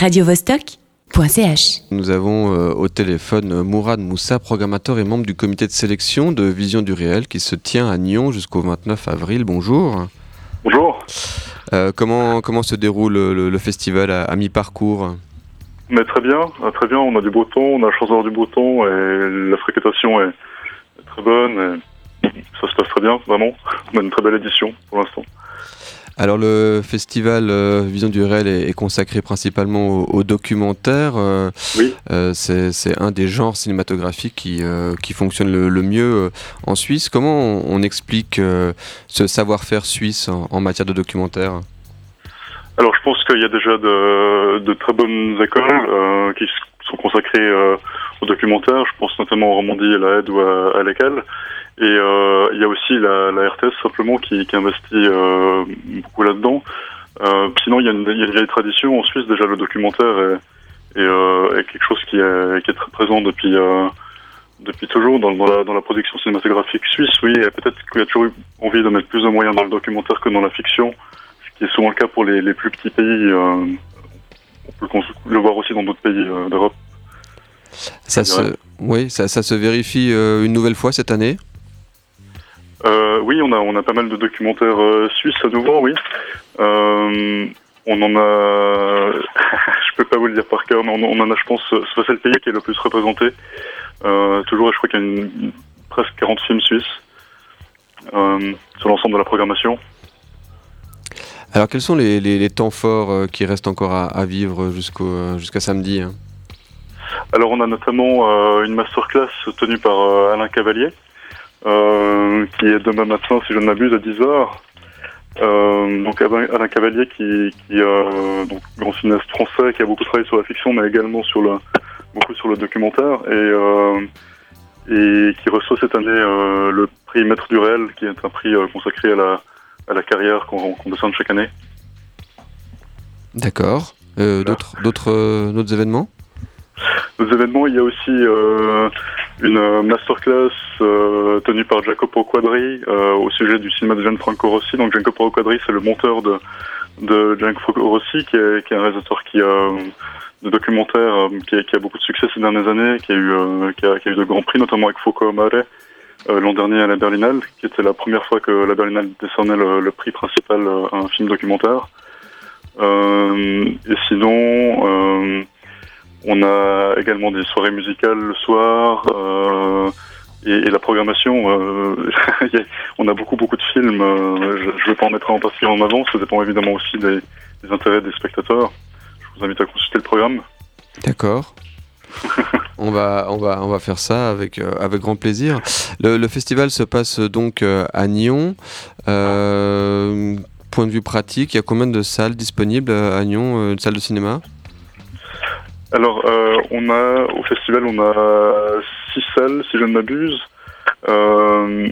radiovostok.ch. Nous avons euh, au téléphone euh, Mourad Moussa, programmateur et membre du comité de sélection de Vision du Réel qui se tient à Nyon jusqu'au 29 avril. Bonjour. Bonjour. Euh, comment, comment se déroule le, le festival à, à mi-parcours? Mais très bien, très bien. On a du beau temps, on a la chance d'avoir du beau temps et la fréquentation est, est très bonne. Et ça se passe très bien, vraiment. On a une très belle édition pour l'instant. Alors le festival euh, Vision du réel est, est consacré principalement au, au documentaire. Euh, Oui. euh, c'est un des genres cinématographiques qui, qui fonctionne le, le mieux en Suisse. Comment on, on explique ce savoir-faire suisse en, en matière de documentaire? Alors je pense qu'il y a déjà de, de très bonnes écoles qui sont consacrées au documentaire. Je pense notamment au Romandie, à la Aide ou à, à l'ECAL. Et euh, il y a aussi la, la RTS simplement qui, qui investit euh, beaucoup là-dedans. Euh, sinon, il y, a une, y a une vieille tradition en Suisse. Déjà, le documentaire est, est, est quelque chose qui est, qui est très présent depuis, depuis toujours dans, dans, la, dans la production cinématographique suisse. Oui, et peut-être qu'il y a toujours eu envie de mettre plus de moyens dans le documentaire que dans la fiction ce qui est souvent le cas pour les, les plus petits pays. euh, on peut le, voir aussi dans d'autres pays euh, d'Europe. ça se, oui, ça, ça se vérifie euh, une nouvelle fois cette année? Euh, oui, on a, on a pas mal de documentaires euh, suisses à nouveau, oui. Euh, on en a, je peux pas vous le dire par cœur, mais on, on en a, je pense, c'est c'est le pays qui est le plus représenté. Euh, toujours, je crois qu'il y a une, une- presque 40 films suisses sur l'ensemble de la programmation. Alors quels sont les, les- les temps forts qui restent encore à, à vivre jusqu'au, jusqu'à samedi hein? Alors, on a notamment euh, une masterclass tenue par euh, Alain Cavalier, euh, qui est demain matin, si je ne m'abuse, à 10h. Euh, donc Alain Cavalier, qui, qui euh, donc grand cinéaste français, qui a beaucoup travaillé sur la fiction, mais également sur le beaucoup sur le documentaire, et euh, et qui reçoit cette année le prix Maître du réel, qui est un prix consacré à la à la carrière qu'on décerne chaque année. D'accord. D'autres, d'autres, euh, d'autres événements? Événements, il y a aussi une euh, masterclass euh, tenue par Jacopo Quadri euh, au sujet du cinéma de Gianfranco Rossi. Donc Jacopo Quadri, c'est le monteur de, de Gianfranco Rossi, qui est, qui est un réalisateur qui a de documentaires euh, qui, a, qui a beaucoup de succès ces dernières années, qui a eu, euh, qui a, qui a eu de grands prix, notamment avec Foucault Mare euh, l'an dernier à la Berlinale, qui était la première fois que la Berlinale décernait le, le prix principal euh, à un film documentaire. Euh, et sinon, euh, on a également des soirées musicales le soir euh, et, et la programmation. Euh, on a beaucoup beaucoup de films. euh, je ne vais pas en mettre un en particulier en avant. Ça dépend évidemment aussi des, des intérêts des spectateurs. Je vous invite à consulter le programme. D'accord. on va, on va, on va faire ça avec, euh, avec grand plaisir. Le, le festival se passe donc à Nyon. Point de vue pratique, il y a combien de salles disponibles à Nyon, de salles de cinéma? Alors, euh, on a au festival, on a six salles, si je ne m'abuse. Euh,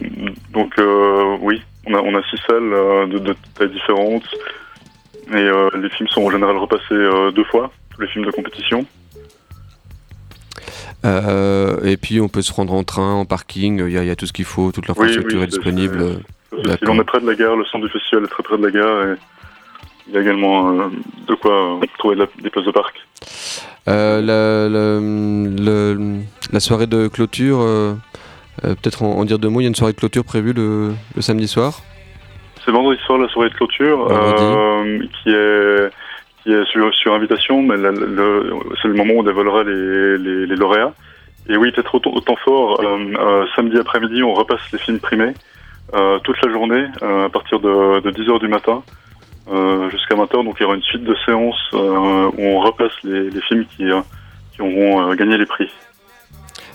donc, euh, oui, on a, on a six salles de, de tailles différentes. Et les films sont en général repassés deux fois, tous les films de compétition. Et puis on peut se rendre en train, en parking, il y a, il y a tout ce qu'il faut, toute l'infrastructure oui, est disponible. Si D'accord. on est près de la gare, le centre du festival est très près de la gare. Et il y a également de quoi trouver des places de parc. Euh, la, la- soirée de clôture, euh, euh, peut-être en, en dire deux mots, il y a une soirée de clôture prévue le, le samedi soir C'est vendredi soir la soirée de clôture, qui est qui est sur, sur invitation, mais c'est le moment où on dévoilera les, les, les lauréats. Et oui, peut-être autant, autant fort, samedi après-midi, on repasse les films primés toute la journée, à partir de, de 10h du matin jusqu'à 20h. Donc il y aura une suite de séances euh, où on repasse les, les films qui, euh, qui auront euh, gagné les prix.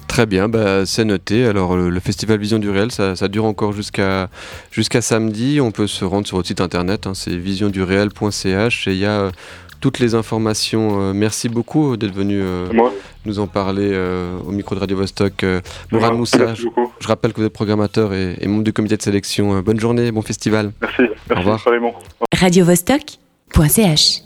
Très bien, bah, c'est noté. Alors le, le festival Vision du réel, ça, ça dure encore jusqu'à jusqu'à samedi. On peut se rendre sur votre site internet, hein, c'est visionduréel.ch et il y a euh, toutes les informations. Euh, merci beaucoup d'être venu euh, nous en parler euh, au micro de Radio Vostok. Euh, Mourad Moussa, je, rappelle que vous êtes programmateur et, et membre du comité de sélection. Euh, bonne journée, bon festival. Merci, merci revoir. radiovostok.ch